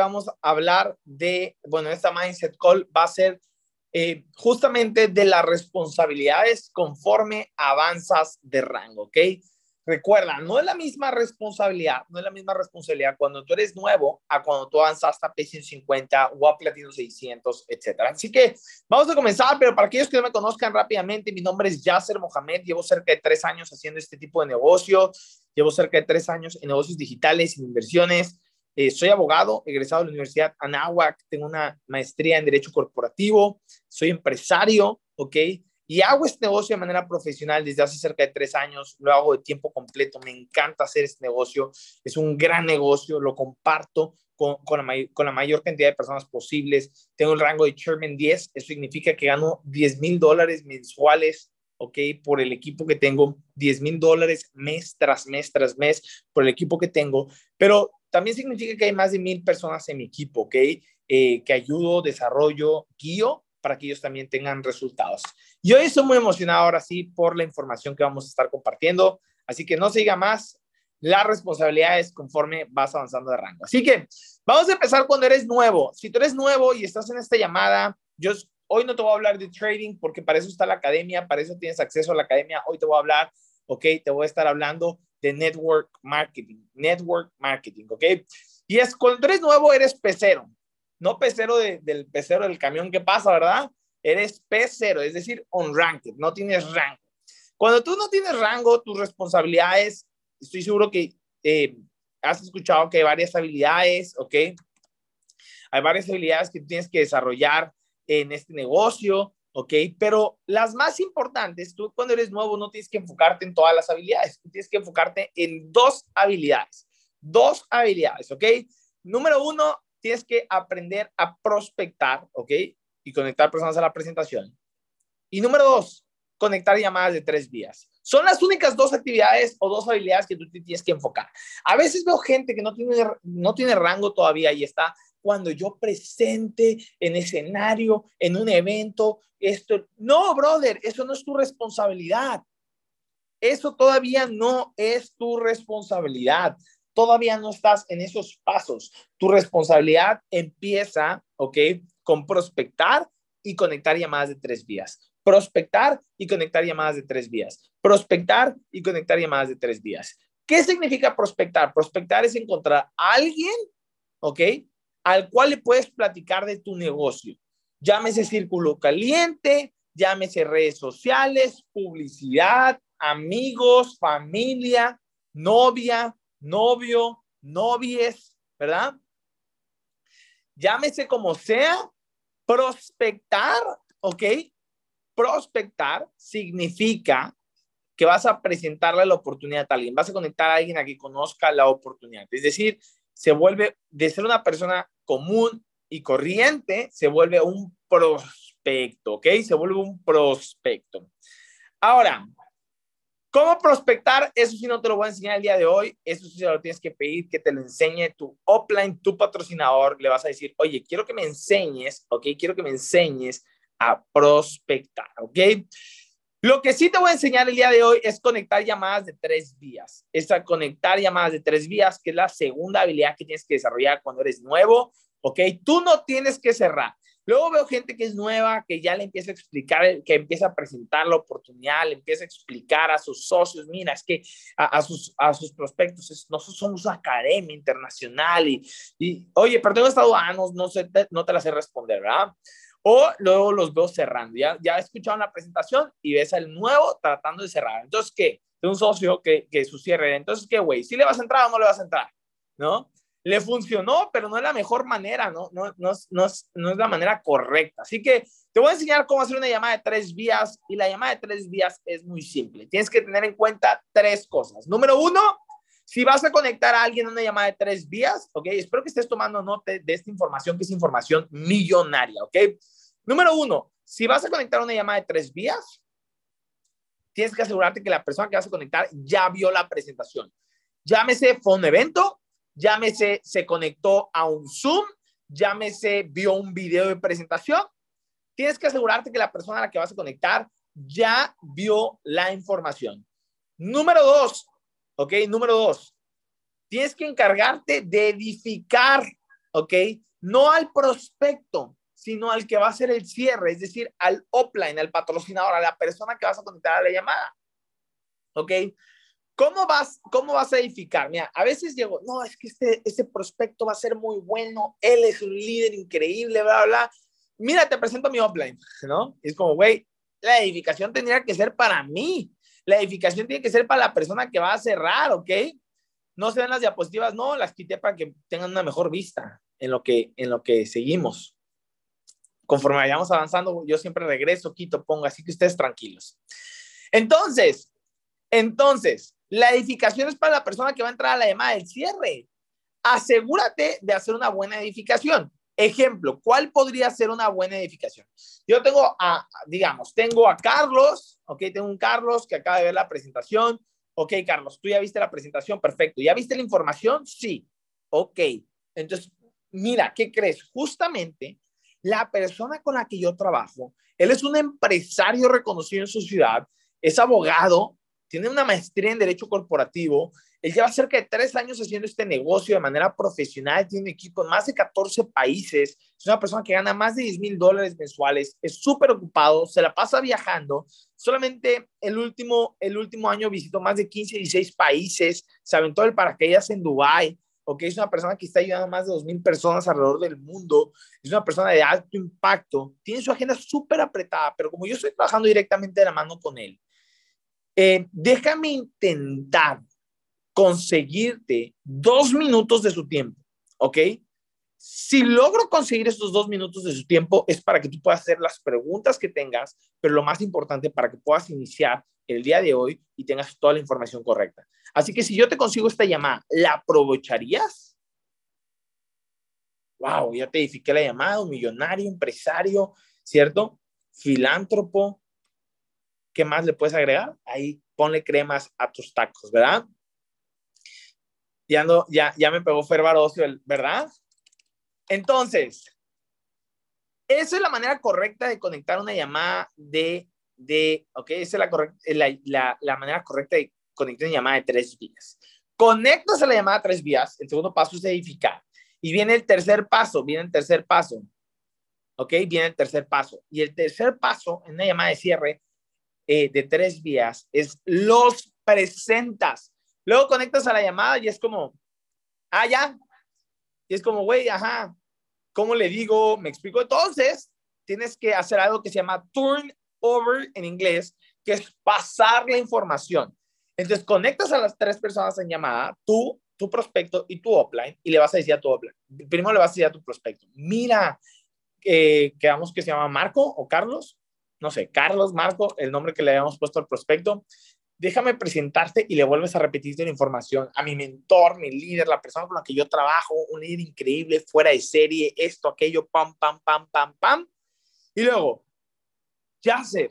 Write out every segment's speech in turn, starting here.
vamos a hablar de, bueno, esta Mindset Call va a ser eh, justamente de las responsabilidades conforme avanzas de rango, ¿ok? Recuerda, no es la misma responsabilidad, no es la misma responsabilidad cuando tú eres nuevo a cuando tú avanzas a P150 o a Platino 600, etcétera. Así que vamos a comenzar, pero para aquellos que no me conozcan rápidamente, mi nombre es Yasser Mohamed, llevo cerca de tres años haciendo este tipo de negocio, llevo cerca de tres años en negocios digitales, en inversiones, eh, soy abogado, egresado de la Universidad Anáhuac, tengo una maestría en Derecho Corporativo, soy empresario, ¿ok? Y hago este negocio de manera profesional desde hace cerca de tres años, lo hago de tiempo completo, me encanta hacer este negocio, es un gran negocio, lo comparto con, con, la, con la mayor cantidad de personas posibles. Tengo el rango de Chairman 10, eso significa que gano 10 mil dólares mensuales ¿ok? Por el equipo que tengo, 10 mil dólares mes tras mes tras mes por el equipo que tengo, pero también significa que hay más de mil personas en mi equipo, ¿ok? Eh, que ayudo, desarrollo, guío para que ellos también tengan resultados. Y hoy estoy muy emocionado ahora sí por la información que vamos a estar compartiendo, así que no se diga más, las responsabilidades conforme vas avanzando de rango. Así que vamos a empezar cuando eres nuevo. Si tú eres nuevo y estás en esta llamada, yo Hoy no te voy a hablar de trading porque para eso está la academia, para eso tienes acceso a la academia. Hoy te voy a hablar, ok, te voy a estar hablando de network marketing, network marketing, ok. Y es cuando eres nuevo, eres pecero, no pecero del pecero del camión que pasa, ¿verdad? Eres pecero, es decir, on ranked, no tienes rango. Cuando tú no tienes rango, tus responsabilidades, estoy seguro que eh, has escuchado que hay varias habilidades, ¿ok? Hay varias habilidades que tienes que desarrollar en este negocio, ¿ok? Pero las más importantes, tú cuando eres nuevo no tienes que enfocarte en todas las habilidades, tú tienes que enfocarte en dos habilidades, dos habilidades, ¿ok? Número uno, tienes que aprender a prospectar, ¿ok? Y conectar personas a la presentación. Y número dos, conectar llamadas de tres vías. Son las únicas dos actividades o dos habilidades que tú tienes que enfocar. A veces veo gente que no tiene, no tiene rango todavía y está cuando yo presente en escenario, en un evento, esto. No, brother, eso no es tu responsabilidad. Eso todavía no es tu responsabilidad. Todavía no estás en esos pasos. Tu responsabilidad empieza, ¿ok? Con prospectar y conectar llamadas de tres vías. Prospectar y conectar llamadas de tres vías. Prospectar y conectar llamadas de tres vías. ¿Qué significa prospectar? Prospectar es encontrar a alguien, ¿ok? Al cual le puedes platicar de tu negocio. Llámese círculo caliente, llámese redes sociales, publicidad, amigos, familia, novia, novio, novies, ¿verdad? Llámese como sea, prospectar, ¿ok? Prospectar significa que vas a presentarle la oportunidad a alguien, vas a conectar a alguien a que conozca la oportunidad. Es decir, se vuelve de ser una persona común y corriente, se vuelve un prospecto, ¿ok? Se vuelve un prospecto. Ahora, ¿cómo prospectar? Eso sí no te lo voy a enseñar el día de hoy, eso sí lo tienes que pedir que te lo enseñe tu offline, tu patrocinador, le vas a decir, oye, quiero que me enseñes, ¿ok? Quiero que me enseñes a prospectar, ¿ok? Lo que sí te voy a enseñar el día de hoy es conectar llamadas de tres vías. Esta conectar llamadas de tres vías, que es la segunda habilidad que tienes que desarrollar cuando eres nuevo, ¿ok? Tú no tienes que cerrar. Luego veo gente que es nueva, que ya le empieza a explicar, que empieza a presentar la oportunidad, le empieza a explicar a sus socios, mira, es que a, sus, a sus prospectos, nosotros somos una academia internacional y, y oye, pero tengo estado años, no, sé, no te la sé responder, ¿verdad? O luego los veo cerrando. Ya, ya escuchado la presentación y ves al nuevo tratando de cerrar. Entonces, ¿qué? De un socio que, que su cierre. Entonces, ¿qué, güey? ¿Si le vas a entrar o no le vas a entrar? ¿No? Le funcionó, pero no es la mejor manera, ¿no? No, no, no, no es la manera correcta. Así que te voy a enseñar cómo hacer una llamada de tres vías y la llamada de tres vías es muy simple. Tienes que tener en cuenta tres cosas. Número uno, si vas a conectar a alguien a una llamada de tres vías, ¿ok? Espero que estés tomando nota de esta información, que es información millonaria, ¿ok? Número uno, si vas a conectar una llamada de tres vías, tienes que asegurarte que la persona que vas a conectar ya vio la presentación. Llámese, fue un evento, llámese, se conectó a un Zoom, llámese, vio un video de presentación. Tienes que asegurarte que la persona a la que vas a conectar ya vio la información. Número dos, ¿ok? Número dos, tienes que encargarte de edificar ¿ok? No al prospecto, sino al que va a hacer el cierre, es decir, al offline, al patrocinador, a la persona que vas a conectar a la llamada. ¿Ok? ¿Cómo vas, ¿Cómo vas a edificar? Mira, a veces llego, no, es que este, este prospecto va a ser muy bueno, él es un líder increíble, bla, bla. Mira, te presento mi offline, ¿no? Es como, güey, la edificación tendría que ser para mí. La edificación tiene que ser para la persona que va a cerrar, ¿ok? No se ven las diapositivas, no, las quité para que tengan una mejor vista en lo que, en lo que seguimos. Conforme vayamos avanzando, yo siempre regreso, quito, pongo, así que ustedes tranquilos. Entonces, entonces, la edificación es para la persona que va a entrar a la llamada del cierre. Asegúrate de hacer una buena edificación. Ejemplo, ¿cuál podría ser una buena edificación? Yo tengo a, digamos, tengo a Carlos, ok, tengo un Carlos que acaba de ver la presentación. Ok, Carlos, tú ya viste la presentación, perfecto. ¿Ya viste la información? Sí. Ok. Entonces, mira, ¿qué crees? Justamente la persona con la que yo trabajo, él es un empresario reconocido en su ciudad, es abogado, tiene una maestría en Derecho Corporativo. Él lleva cerca de tres años haciendo este negocio de manera profesional, tiene equipo en más de 14 países, es una persona que gana más de 10 mil dólares mensuales, es súper ocupado, se la pasa viajando. Solamente el último, el último año visitó más de 15, 16 países, se aventó el paracaídas en Dubái, ok, es una persona que está ayudando a más de 2 mil personas alrededor del mundo, es una persona de alto impacto, tiene su agenda súper apretada, pero como yo estoy trabajando directamente de la mano con él, eh, déjame intentar conseguirte dos minutos de su tiempo, ¿ok? Si logro conseguir estos dos minutos de su tiempo es para que tú puedas hacer las preguntas que tengas, pero lo más importante para que puedas iniciar el día de hoy y tengas toda la información correcta. Así que si yo te consigo esta llamada, ¿la aprovecharías? Wow, ya te edifiqué la llamada, millonario, empresario, ¿cierto? Filántropo, ¿Qué más le puedes agregar? Ahí ponle cremas a tus tacos, ¿verdad? Ya, no, ya, ya me pegó Fer Barocio, ¿verdad? Entonces, esa es la manera correcta de conectar una llamada de, de ok, esa es la, la, la, manera correcta de conectar una llamada de tres vías. Conectas a la llamada de tres vías, el segundo paso es edificar. Y viene el tercer paso, viene el tercer paso. ¿Ok? Viene el tercer paso. Y el tercer paso en una llamada de cierre eh, de tres vías es los presentas. Luego conectas a la llamada y es como, ah, ya. Y es como, güey, ajá, ¿cómo le digo? Me explico. Entonces, tienes que hacer algo que se llama turn over en inglés, que es pasar la información. Entonces, conectas a las tres personas en llamada, tú, tu prospecto y tu offline, y le vas a decir a tu offline. Primero le vas a decir a tu prospecto, mira, eh, que vamos que se llama Marco o Carlos, no sé, Carlos, Marco, el nombre que le habíamos puesto al prospecto, déjame presentarte y le vuelves a repetir la información a mi mentor, mi líder, la persona con la que yo trabajo, un líder increíble, fuera de serie, esto, aquello, pam, pam, pam, pam, pam. Y luego, Yasser,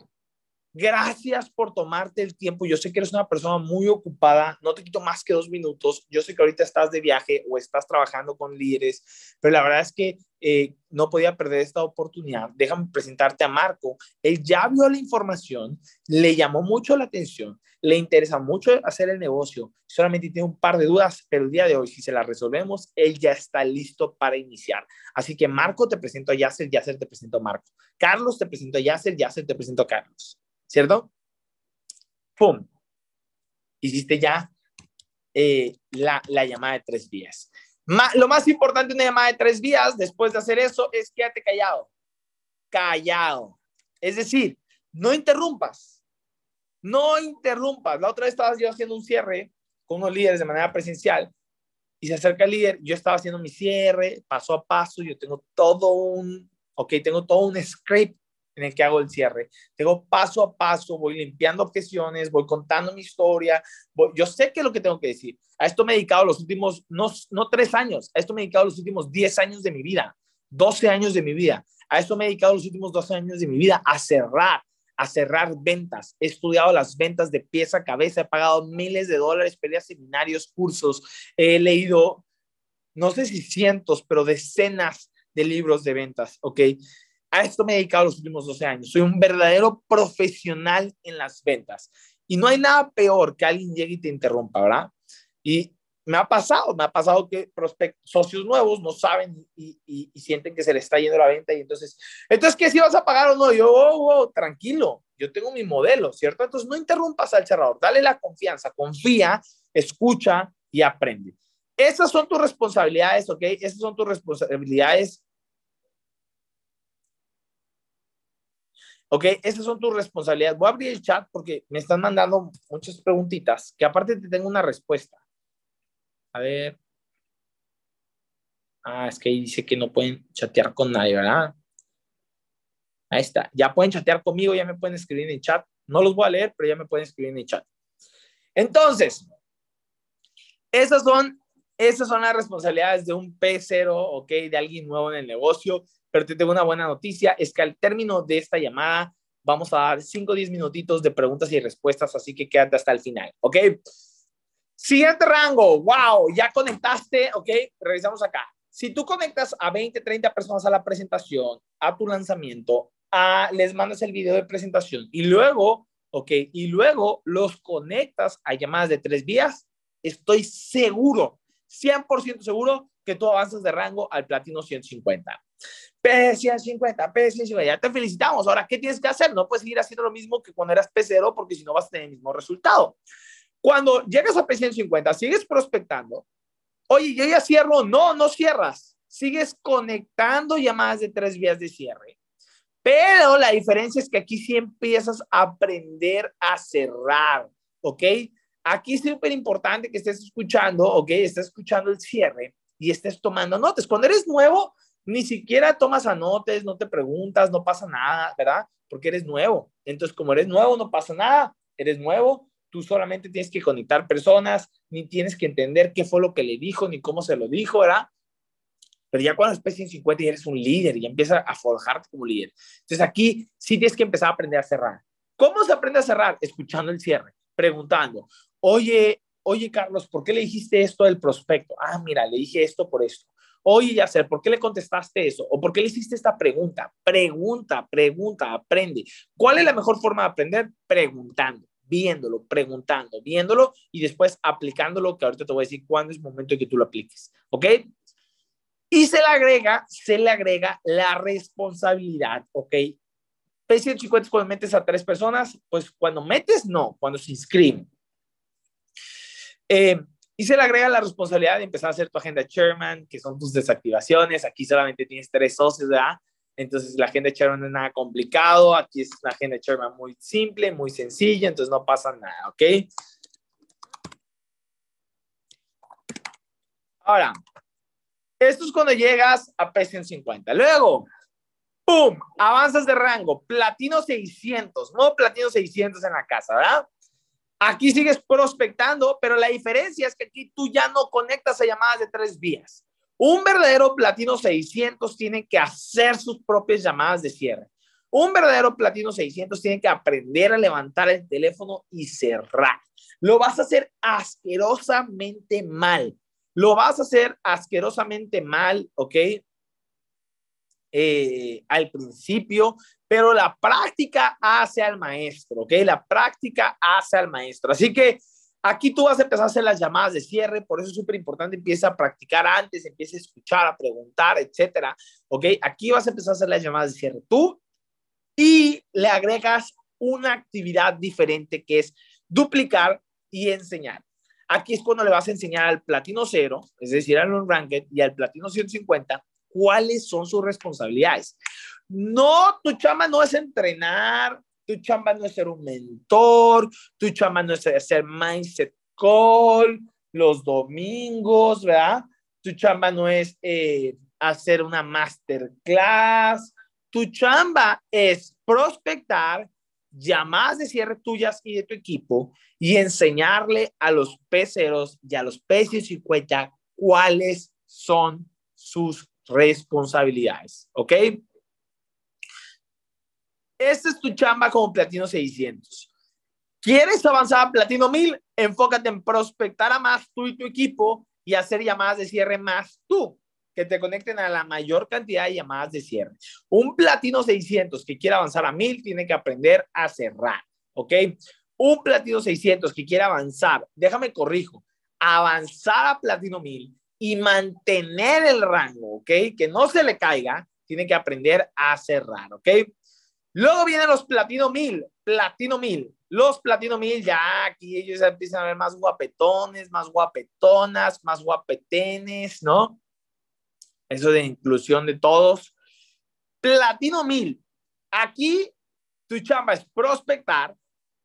Gracias por tomarte el tiempo. Yo sé que eres una persona muy ocupada. No te quito más que dos minutos. Yo sé que ahorita estás de viaje o estás trabajando con líderes, pero la verdad es que eh, no podía perder esta oportunidad. Déjame presentarte a Marco. Él ya vio la información, le llamó mucho la atención, le interesa mucho hacer el negocio. Solamente tiene un par de dudas, pero el día de hoy, si se las resolvemos, él ya está listo para iniciar. Así que Marco, te presento a Yasser, Yasser te presento a Marco. Carlos, te presento a Yasser, Yasser te presento a Carlos. ¿Cierto? ¡Pum! Hiciste ya eh, la, llamada de tres vías. lo más importante de una llamada de tres vías, después de hacer eso, es quédate callado. Callado. Es decir, no interrumpas. No interrumpas. La otra vez estaba yo haciendo un cierre con unos líderes de manera presencial y se acerca el líder. Yo estaba haciendo mi cierre paso a paso. Yo tengo todo un, ok, tengo todo un script en el que hago el cierre. Tengo paso a paso, voy limpiando objeciones, voy contando mi historia. yo sé qué es lo que tengo que decir. A esto me he dedicado los últimos, no, no tres años, a esto me he dedicado los últimos diez años de mi vida, doce años de mi vida. A esto me he dedicado los últimos doce años de mi vida a cerrar, a cerrar ventas. He estudiado las ventas de pieza a cabeza, he pagado miles de dólares, peleas seminarios, cursos, he leído, no sé si cientos, pero decenas de libros de ventas, ¿ok? A esto me he dedicado los últimos 12 años. Soy un verdadero profesional en las ventas. Y no hay nada peor que alguien llegue y te interrumpa, ¿verdad? Y me ha pasado, me ha pasado que socios nuevos no saben y, sienten que se les está yendo la venta y entonces, entonces, ¿qué si vas a pagar o no? Yo, oh, oh, tranquilo, yo tengo mi modelo, ¿cierto? Entonces, no interrumpas al cerrador, dale la confianza, confía, escucha y aprende. Esas son tus responsabilidades, ¿ok? Esas son tus responsabilidades. Ok, esas son tus responsabilidades. Voy a abrir el chat porque me están mandando muchas preguntitas que aparte te tengo una respuesta. A ver. Ah, es que ahí dice que no pueden chatear con nadie, ¿verdad? Ahí está. Ya pueden chatear conmigo, ya me pueden escribir en el chat. No los voy a leer, pero ya me pueden escribir en el chat. Entonces, esas son, esas son las responsabilidades de un P0, ¿ok? De alguien nuevo en el negocio. Pero te tengo una buena noticia, es que al término de esta llamada vamos a dar 5 o 10 minutitos de preguntas y respuestas, así que quédate hasta el final, ¿ok? Siguiente rango, wow, ya conectaste, ok, revisamos acá. Si tú conectas a 20, 30 personas a la presentación, a tu lanzamiento, a, les mandas el video de presentación y luego, ok, y luego los conectas a llamadas de tres vías, estoy seguro, 100% seguro que tú avanzas de rango al platino 150. P150, P150, ya te felicitamos. Ahora, ¿qué tienes que hacer? No puedes seguir haciendo lo mismo que cuando eras P0 porque si no vas a tener el mismo resultado. Cuando llegas a P150, sigues prospectando. Oye, yo ya cierro. No, no cierras. Sigues conectando llamadas de tres vías de cierre. Pero la diferencia es que aquí sí empiezas a aprender a cerrar, ¿ok? Aquí es súper importante que estés escuchando, ¿ok? Estás escuchando el cierre y estés tomando notas. Cuando eres nuevo, ni siquiera tomas anotes, no te preguntas, no pasa nada, ¿verdad? Porque eres nuevo. Entonces, como eres nuevo, no pasa nada. Eres nuevo, tú solamente tienes que conectar personas, ni tienes que entender qué fue lo que le dijo, ni cómo se lo dijo, ¿verdad? Pero ya cuando estás en 50 y eres un líder y empiezas a forjarte como líder. Entonces aquí sí tienes que empezar a aprender a cerrar. ¿Cómo se aprende a cerrar? Escuchando el cierre, preguntando, oye, oye Carlos, ¿por qué le dijiste esto del prospecto? Ah, mira, le dije esto por esto. Oye, Yacer, ¿por qué le contestaste eso? ¿O por qué le hiciste esta pregunta? Pregunta, pregunta, aprende. ¿Cuál es la mejor forma de aprender? Preguntando viéndolo, preguntando, viéndolo y después aplicándolo, que ahorita te voy a decir cuándo es el momento de que tú lo apliques. ¿Ok? Y se le agrega, se le agrega la responsabilidad, ¿ok? P150 es cuando metes a tres personas, pues cuando metes, no, cuando se inscriben. Eh, y se le agrega la responsabilidad de empezar a hacer tu agenda chairman, que son tus desactivaciones. Aquí solamente tienes tres socios, ¿verdad? Entonces la agenda Sherman no es nada complicado, aquí es una agenda Sherman muy simple, muy sencilla, entonces no pasa nada, ¿ok? Ahora, esto es cuando llegas a P150. Luego, ¡pum! Avanzas de rango, platino 600, no platino 600 en la casa, ¿verdad? Aquí sigues prospectando, pero la diferencia es que aquí tú ya no conectas a llamadas de tres vías. Un verdadero platino 600 tiene que hacer sus propias llamadas de cierre. Un verdadero platino 600 tiene que aprender a levantar el teléfono y cerrar. Lo vas a hacer asquerosamente mal. Lo vas a hacer asquerosamente mal, ¿ok? Eh, al principio, pero la práctica hace al maestro, ¿ok? La práctica hace al maestro. Así que Aquí tú vas a empezar a hacer las llamadas de cierre, por eso es súper importante, empieza a practicar antes, empieza a escuchar, a preguntar, etcétera. ¿Ok? Aquí vas a empezar a hacer las llamadas de cierre tú y le agregas una actividad diferente que es duplicar y enseñar. Aquí es cuando le vas a enseñar al platino cero, es decir, al non-ranked y al platino 150, cuáles son sus responsabilidades. No, tu chama no es entrenar, tu chamba no es ser un mentor, tu chamba no es hacer mindset call los domingos, ¿verdad? Tu chamba no es eh, hacer una masterclass. Tu chamba es prospectar llamadas de cierre tuyas y de tu equipo y enseñarle a los peceros y a los peces y cuenta cuáles son sus responsabilidades, ¿ok? Esta es tu chamba como Platino 600. ¿Quieres avanzar a Platino 1000? Enfócate en prospectar a más tú y tu equipo y hacer llamadas de cierre más tú, que te conecten a la mayor cantidad de llamadas de cierre. Un Platino 600 que quiera avanzar a 1000 tiene que aprender a cerrar, ¿ok? Un Platino 600 que quiera avanzar, déjame corrijo, avanzar a platino 1000 y mantener el rango, ¿ok? Que no se le caiga, tiene que aprender a cerrar, ¿ok? Luego vienen los platino 1000, platino 1000. Los platino 1000 ya aquí ellos empiezan a ver más guapetones, más guapetonas, más guapetenes, ¿no? Eso de inclusión de todos. Platino 1000. Aquí tu chamba es prospectar,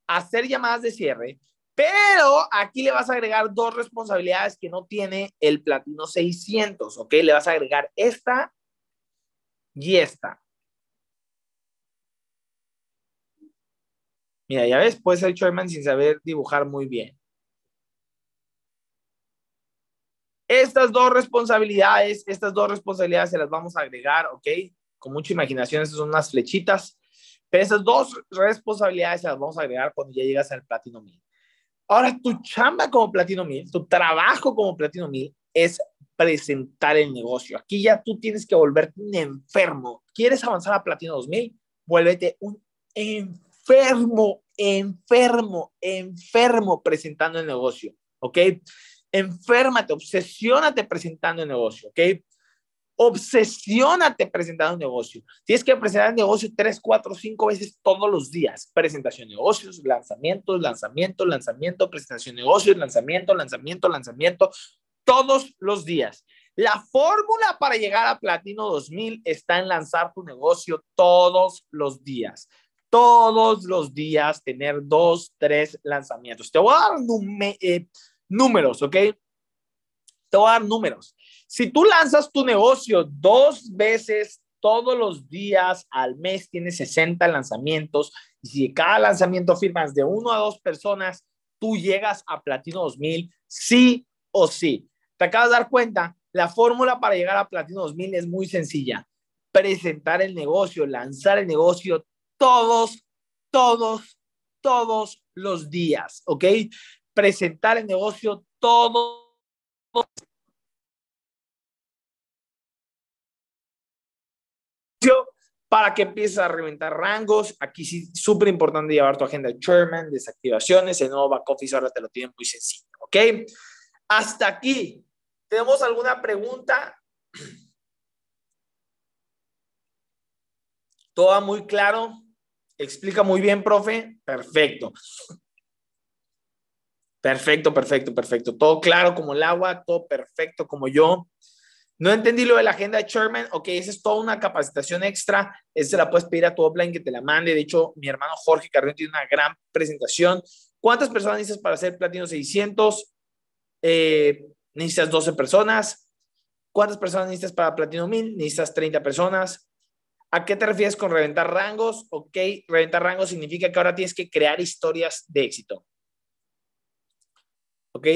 hacer llamadas de cierre, pero aquí le vas a agregar dos responsabilidades que no tiene el platino 600, ¿ok? Le vas a agregar esta y esta. Mira, ya ves, puede ser Sherman sin saber dibujar muy bien. Estas dos responsabilidades, estas dos responsabilidades se las vamos a agregar, ¿ok? Con mucha imaginación, estas son unas flechitas. Pero esas dos responsabilidades se las vamos a agregar cuando ya llegas al Platino 1000. Ahora, tu chamba como Platino 1000, tu trabajo como Platino 1000 es presentar el negocio. Aquí ya tú tienes que volverte un enfermo. ¿Quieres avanzar a Platino 2000? Vuélvete un enfermo, enfermo, enfermo presentando el negocio. ¿Ok? Enférmate, obsesiónate presentando el negocio. ¿Ok? Obsesiónate presentando un negocio. Tienes que presentar el negocio tres, cuatro, cinco veces todos los días. Presentación de negocios, lanzamientos, lanzamiento, lanzamiento, presentación de negocios, lanzamiento, lanzamiento, lanzamiento, todos los días. La fórmula para llegar a Platino 2000 está en lanzar tu negocio todos los días. Todos los días tener dos, tres lanzamientos. Te voy a dar eh, números, ¿ok? Te voy a dar números. Si tú lanzas tu negocio dos veces todos los días al mes, tienes 60 lanzamientos. Y si cada lanzamiento firmas de uno a dos personas, tú llegas a Platino 2000, sí o sí. Te acabas de dar cuenta, la fórmula para llegar a Platino 2000 es muy sencilla. Presentar el negocio, lanzar el negocio todos, todos, todos los días, ¿ok? Presentar el negocio todos para que empieces a reventar rangos. Aquí sí, súper importante llevar tu agenda de chairman, desactivaciones, el nuevo back office ahora te lo tienen muy sencillo, ¿ok? Hasta aquí. ¿Tenemos alguna pregunta? ¿Todo muy claro? ¿Explica muy bien, profe? Perfecto. Perfecto, perfecto, perfecto. Todo claro como el agua, todo perfecto como yo. No entendí lo de la agenda de Sherman. Ok, esa es toda una capacitación extra. Esa la puedes pedir a tu offline que te la mande. De hecho, mi hermano Jorge Carrión tiene una gran presentación. ¿Cuántas personas necesitas para hacer Platino 600? Eh, necesitas 12 personas. ¿Cuántas personas necesitas para Platino 1000? Necesitas 30 personas. ¿A qué te refieres con reventar rangos? Ok, reventar rangos significa que ahora tienes que crear historias de éxito. Ok,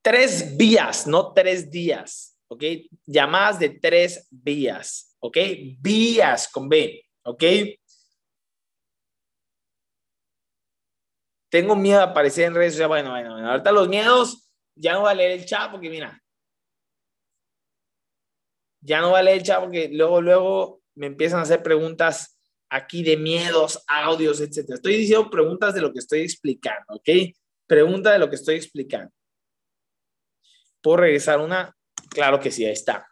tres vías, no tres días. ¿Ok? Llamadas de tres vías, ¿ok? Vías con B, ¿ok? Tengo miedo a aparecer en redes sociales. Bueno, bueno, bueno, ahorita los miedos, ya no va a leer el chat porque mira, ya no va a leer el chat porque luego, luego me empiezan a hacer preguntas aquí de miedos, audios, etcétera. Estoy diciendo preguntas de lo que estoy explicando, ¿ok? Pregunta de lo que estoy explicando. ¿Puedo regresar una? Claro que sí, ahí está.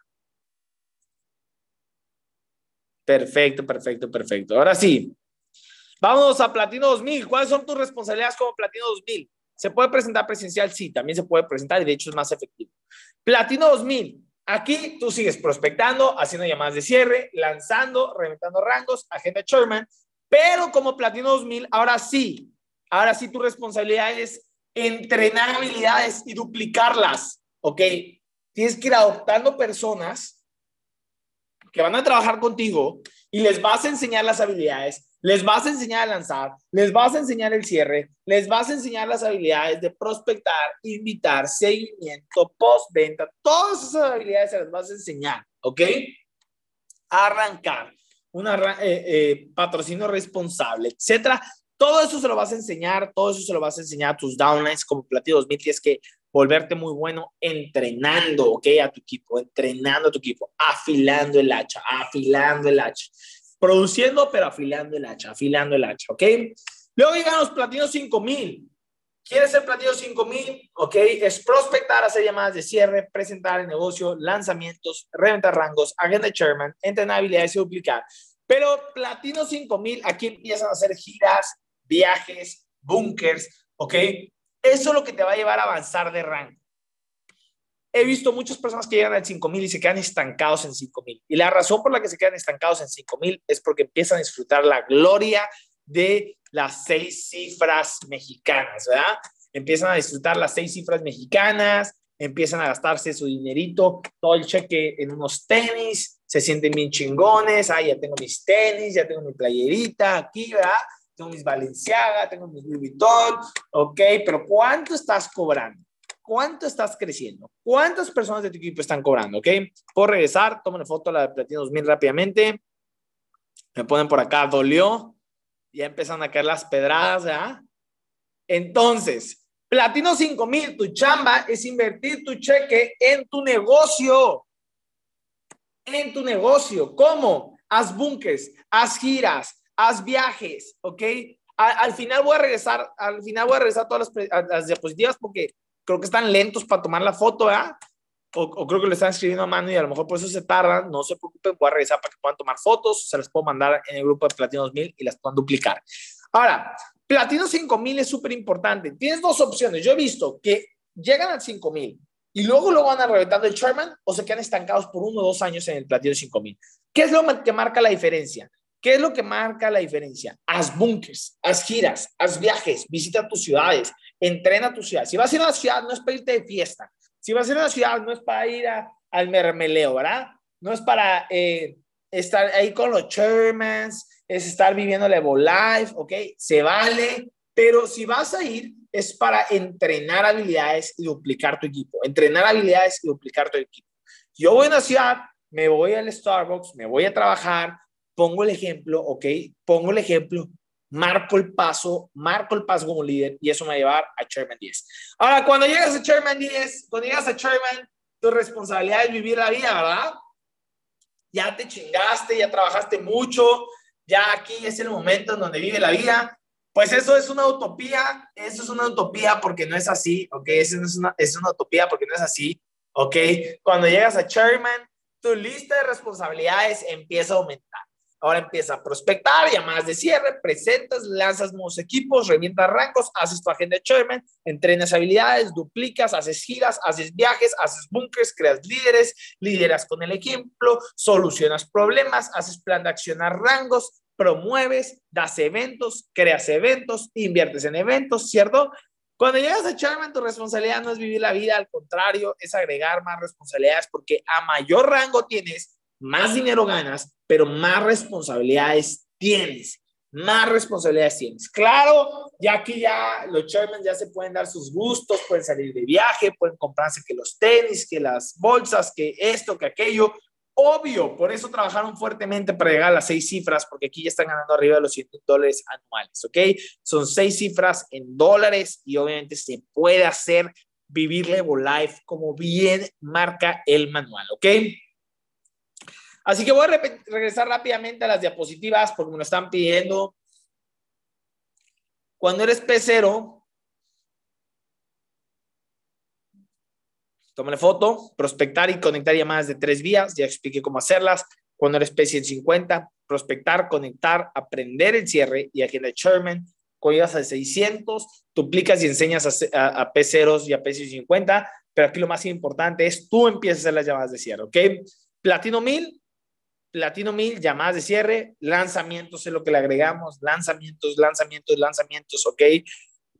Perfecto, perfecto, perfecto. Ahora sí, vámonos a Platino 2000. ¿Cuáles son tus responsabilidades como Platino 2000? ¿Se puede presentar presencial? Sí, también se puede presentar y de hecho es más efectivo. Platino 2000. Aquí tú sigues prospectando, haciendo llamadas de cierre, lanzando, reventando rangos, agenda Sherman, pero como Platino 2000, ahora sí, ahora sí tu responsabilidad es entrenar habilidades y duplicarlas, ¿ok? Tienes que ir adoptando personas que van a trabajar contigo y les vas a enseñar las habilidades, les vas a enseñar a lanzar, les vas a enseñar el cierre, les vas a enseñar las habilidades de prospectar, invitar, seguimiento, postventa, todas esas habilidades se las vas a enseñar, ¿ok? Arrancar, un eh, eh, patrocinio responsable, etcétera. Todo eso se lo vas a enseñar, todo eso se lo vas a enseñar a tus downlines como Platino 2000, es que volverte muy bueno entrenando, ¿ok? A tu equipo, entrenando a tu equipo, afilando el hacha, afilando el hacha, produciendo, pero afilando el hacha, afilando el hacha, ¿ok? Luego llegan los platinos 5000. ¿Quieres ser platino 5000? Ok, es prospectar, hacer llamadas de cierre, presentar el negocio, lanzamientos, reventar rangos, agenda chairman, entrenar habilidades y duplicar. Pero platino 5000, aquí empiezan a hacer giras, viajes, bunkers, ok. Eso es lo que te va a llevar a avanzar de rango. He visto muchas personas que llegan al 5000 y se quedan estancados en 5000. Y la razón por la que se quedan estancados en 5000 es porque empiezan a disfrutar la gloria de las seis cifras mexicanas, ¿verdad? Empiezan a disfrutar las seis cifras mexicanas, empiezan a gastarse su dinerito, todo el cheque en unos tenis, se sienten bien chingones, ah, ya tengo mis tenis, ya tengo mi playerita aquí, ¿verdad? Tengo mis Balenciaga, tengo mis Louis Vuitton, ok, pero ¿cuánto estás cobrando? ¿Cuánto estás creciendo? ¿Cuántas personas de tu equipo están cobrando? ¿Ok? Puedo regresar, tomo una foto a la de Platino 2000 rápidamente. Me ponen por acá, dolió ya empiezan a caer las pedradas, ¿ya? Entonces, Platino 5000, tu chamba es invertir tu cheque en tu negocio. En tu negocio. ¿Cómo? Haz bunkers, haz giras, haz viajes, ¿ok? Al, final voy a regresar, al final voy a regresar todas las, las diapositivas porque creo que están lentos para tomar la foto, ¿verdad? o, creo que le están escribiendo a mano y a lo mejor por eso se tardan, no se preocupen, voy a revisar para que puedan tomar fotos, se las puedo mandar en el grupo de Platino 2000 y las puedan duplicar. Ahora, Platino 5000 es súper importante. Tienes dos opciones. Yo he visto que llegan al 5000 y luego lo van a reventando el chairman o se quedan estancados por uno o dos años en el Platino 5000. ¿Qué es lo que marca la diferencia? ¿Qué es lo que marca la diferencia? Haz bunkers, haz giras, haz viajes, visita tus ciudades, entrena tu ciudad. Si vas a ir a una ciudad, no es para irte de fiesta, si vas a ir a una ciudad, no es para ir al mermeleo, ¿verdad? No es para eh, estar ahí con los chairmans, es estar viviendo la Evo Life, ¿ok? Se vale, pero si vas a ir, es para entrenar habilidades y duplicar tu equipo. Entrenar habilidades y duplicar tu equipo. Yo voy a una ciudad, me voy al Starbucks, me voy a trabajar, pongo el ejemplo, ¿ok? Pongo el ejemplo, marco el paso, marco el paso como líder y eso me va a llevar a Chairman 10. Ahora, cuando llegas a Chairman 10, cuando llegas a Chairman, tu responsabilidad es vivir la vida, ¿verdad? Ya te chingaste, ya trabajaste mucho, ya aquí es el momento en donde vive la vida. Pues eso es una utopía, eso es una utopía porque no es así, ¿ok? Eso es una, es una utopía porque no es así, ¿ok? Cuando llegas a Chairman, tu lista de responsabilidades empieza a aumentar. Ahora empieza a prospectar, llamadas de cierre, presentas, lanzas nuevos equipos, revientas rangos, haces tu agenda de chairman, entrenas habilidades, duplicas, haces giras, haces viajes, haces bunkers, creas líderes, lideras con el ejemplo, solucionas problemas, haces plan de accionar rangos, promueves, das eventos, creas eventos, inviertes en eventos, ¿cierto? Cuando llegas a Chairman, tu responsabilidad no es vivir la vida, al contrario, es agregar más responsabilidades porque a mayor rango tienes, más dinero ganas, pero más responsabilidades tienes. Más responsabilidades tienes. Claro, ya que ya los chairmen ya se pueden dar sus gustos, pueden salir de viaje, pueden comprarse que los tenis, que las bolsas, que esto, que aquello. Obvio, por eso trabajaron fuertemente para llegar a las seis cifras, porque aquí ya están ganando arriba de los 100 dólares anuales, ¿ok? Son seis cifras en dólares y obviamente se puede hacer vivir Level Life como bien marca el manual, ¿ok? Así que voy a regresar rápidamente a las diapositivas porque me lo están pidiendo. Cuando eres P0, tómale foto, prospectar y conectar llamadas de tres vías. Ya expliqué cómo hacerlas. Cuando eres P150, prospectar, conectar, aprender el cierre y agenda de Sherman. Cuando llegas a 600, duplicas y enseñas a, P0 y a P150. Pero aquí lo más importante es tú empiezas a hacer las llamadas de cierre, ¿ok? Platino 1000, Platino 1000, llamadas de cierre, lanzamientos es lo que le agregamos, lanzamientos, lanzamientos, lanzamientos, ¿ok?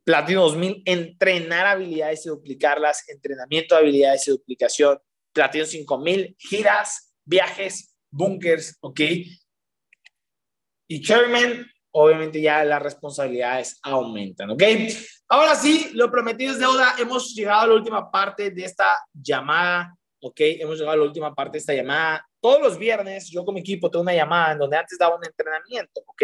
Platino 2000, entrenar habilidades y duplicarlas, entrenamiento de habilidades y duplicación. Platino 5000, giras, viajes, bunkers, ¿ok? Y Chairman, obviamente ya las responsabilidades aumentan, ¿ok? Ahora sí, lo prometido es deuda. Hemos llegado a la última parte de esta llamada, ¿ok? Hemos llegado a la última parte de esta llamada todos los viernes yo con mi equipo tengo una llamada en donde antes daba un entrenamiento, ¿ok?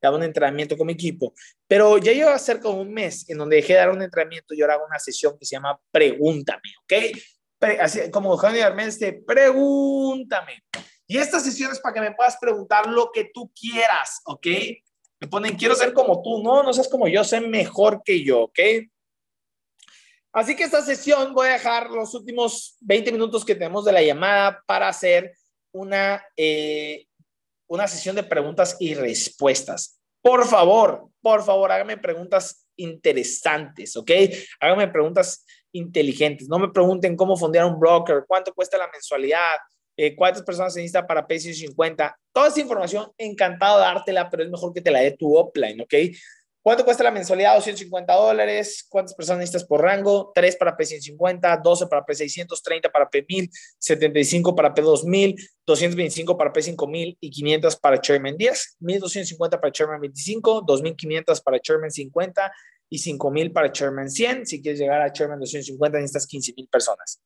Daba un entrenamiento con mi equipo, pero ya lleva cerca de un mes en donde dejé de dar un entrenamiento y ahora hago una sesión que se llama Pregúntame, ¿ok? así como Javier Armés, pregúntame. Y esta sesión es para que me puedas preguntar lo que tú quieras, ¿ok? Me ponen, quiero ser como tú. No, no seas como yo, sé mejor que yo, ¿ok? Así que esta sesión voy a dejar los últimos 20 minutos que tenemos de la llamada para hacer una, eh, una sesión de preguntas y respuestas. Por favor, por favor, hágame preguntas interesantes, ¿ok? Hágame preguntas inteligentes. No me pregunten cómo fondear un broker, cuánto cuesta la mensualidad, eh, cuántas personas se necesita para PCI 50. Toda esa información, encantado de dártela, pero es mejor que te la dé tu offline, ¿ok? ¿Cuánto cuesta la mensualidad? 250 dólares. ¿Cuántas personas necesitas por rango? 3 para P150, 12 para P600, 30 para P1000, 75 para P2000, 225 para P5000 y 500 para Chairman 10, 1250 para Chairman 25, 2500 para Chairman 50 y 5000 para Chairman 100. Si quieres llegar a Chairman 250 necesitas 15000 personas.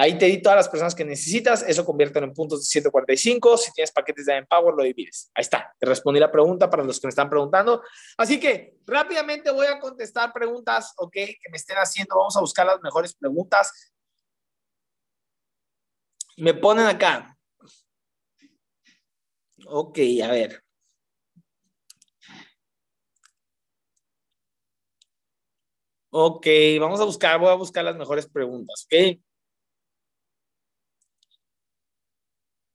Ahí te di todas las personas que necesitas, eso convierte en puntos de 145. Si tienes paquetes de Empower, lo divides. Ahí está, te respondí la pregunta para los que me están preguntando. Así que rápidamente voy a contestar preguntas, ok, que me estén haciendo. Vamos a buscar las mejores preguntas. Me ponen acá. Ok, a ver. Ok, vamos a buscar, voy a buscar las mejores preguntas, ¿ok?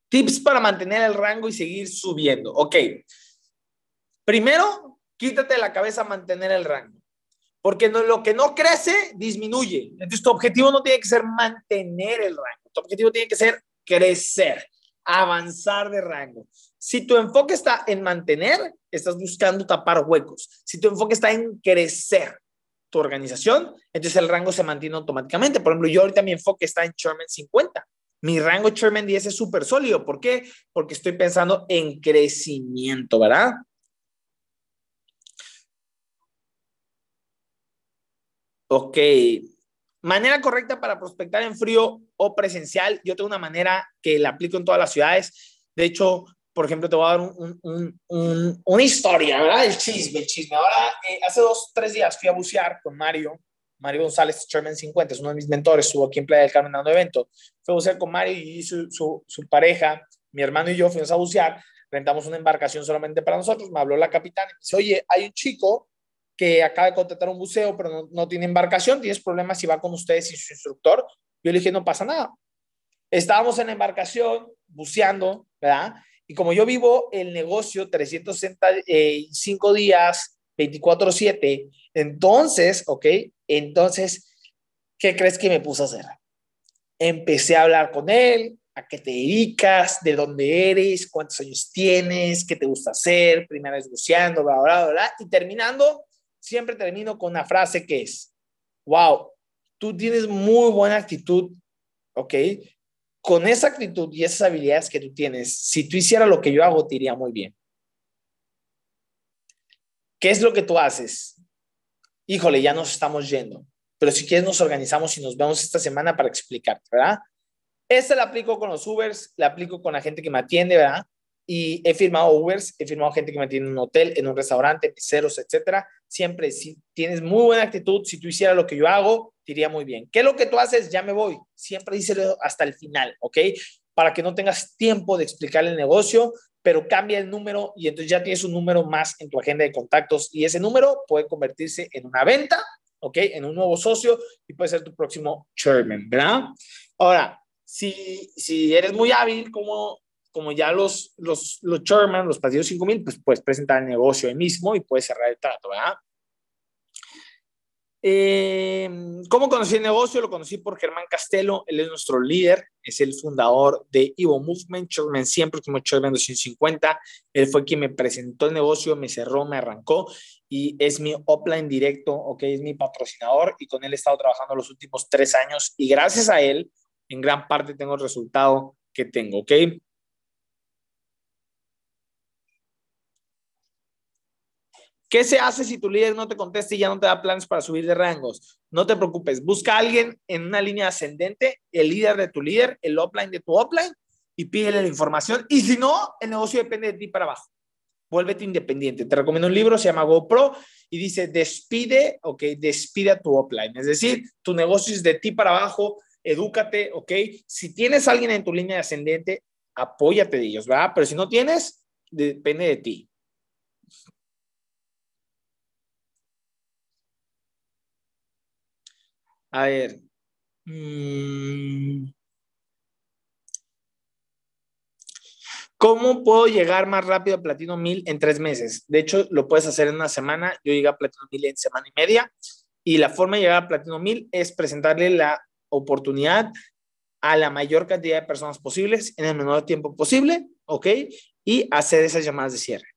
Tips para mantener el rango y seguir subiendo. Ok. Primero, quítate la cabeza mantener el rango. Porque lo que no crece, disminuye. Entonces, tu objetivo no tiene que ser mantener el rango. Tu objetivo tiene que ser crecer, avanzar de rango. Si tu enfoque está en mantener, estás buscando tapar huecos. Si tu enfoque está en crecer tu organización, entonces el rango se mantiene automáticamente. Por ejemplo, yo ahorita mi enfoque está en Sherman 50 mi rango Chairman 10 es súper sólido. ¿Por qué? Porque estoy pensando en crecimiento, ¿verdad? Ok. Manera correcta para prospectar en frío o presencial. Yo tengo una manera que la aplico en todas las ciudades. De hecho, por ejemplo, te voy a dar una historia, ¿verdad? El chisme, el chisme. Ahora, eh, hace dos, tres días fui a bucear con Mario Mario González, Chairman 50, es uno de mis mentores, estuvo aquí en Playa del Carmen dando evento. Fue a bucear con Mario y su, su, pareja, mi hermano y yo fuimos a bucear, rentamos una embarcación solamente para nosotros, me habló la capitana y me dice, oye, hay un chico que acaba de contratar un buceo, pero no, no tiene embarcación, ¿tienes problemas si va con ustedes y su instructor? Yo le dije, no pasa nada. Estábamos en la embarcación, buceando, ¿verdad? Y como yo vivo el negocio 365 días, 24/7, entonces, ¿ok? Entonces, ¿qué crees que me puse a hacer? Empecé a hablar con él, a qué te dedicas, de dónde eres, cuántos años tienes, qué te gusta hacer, primera vez buceando, bla, bla, bla, y terminando, siempre termino con una frase que es, wow, tú tienes muy buena actitud, ¿ok? Con esa actitud y esas habilidades que tú tienes, si tú hicieras lo que yo hago, te iría muy bien. ¿Qué es lo que tú haces? Híjole, ya nos estamos yendo. Pero si quieres, nos organizamos y nos vemos esta semana para explicarte, ¿verdad? Esta la aplico con los Ubers, la aplico con la gente que me atiende, ¿verdad? Y he firmado Ubers, he firmado gente que me atiende en un hotel, en un restaurante, piseros, etcétera. Siempre, si tienes muy buena actitud, si tú hicieras lo que yo hago, te muy bien. ¿Qué es lo que tú haces? Ya me voy. Siempre díselo hasta el final, ¿ok? Para que no tengas tiempo de explicar el negocio, pero cambia el número y entonces ya tienes un número más en tu agenda de contactos y ese número puede convertirse en una venta, ¿ok? En un nuevo socio y puede ser tu próximo chairman, ¿verdad? Ahora, si, si eres muy hábil como, como ya los, los, los chairman, los partidos 5000, pues puedes presentar el negocio ahí mismo y puedes cerrar el trato, ¿verdad? Eh, ¿Cómo conocí el negocio? Lo conocí por Germán Castelo, él es nuestro líder, es el fundador de Evo Movement, Chairman 100, próximo Chairman 250. Él fue quien me presentó el negocio, me cerró, me arrancó y es mi offline directo, ok, es mi patrocinador y con él he estado trabajando los últimos tres años y gracias a él, en gran parte tengo el resultado que tengo, ok. ¿Qué se hace si tu líder no te contesta y ya no te da planes para subir de rangos? No te preocupes, busca a alguien en una línea ascendente, el líder de tu líder, el offline de tu offline, y pídele la información. Y si no, el negocio depende de ti para abajo. Vuélvete independiente. Te recomiendo un libro, se llama GoPro, y dice, despide, ok, despide a tu offline. Es decir, tu negocio es de ti para abajo, edúcate, ok. Si tienes a alguien en tu línea ascendente, apóyate de ellos, ¿verdad? Pero si no tienes, depende de ti. A ver. Mm. ¿Cómo puedo llegar más rápido a Platino 1000 en tres meses? De hecho, lo puedes hacer en una semana. Yo llegué a Platino 1000 en semana y media. Y la forma de llegar a Platino 1000 es presentarle la oportunidad a la mayor cantidad de personas posibles en el menor tiempo posible, ¿ok? Y hacer esas llamadas de cierre.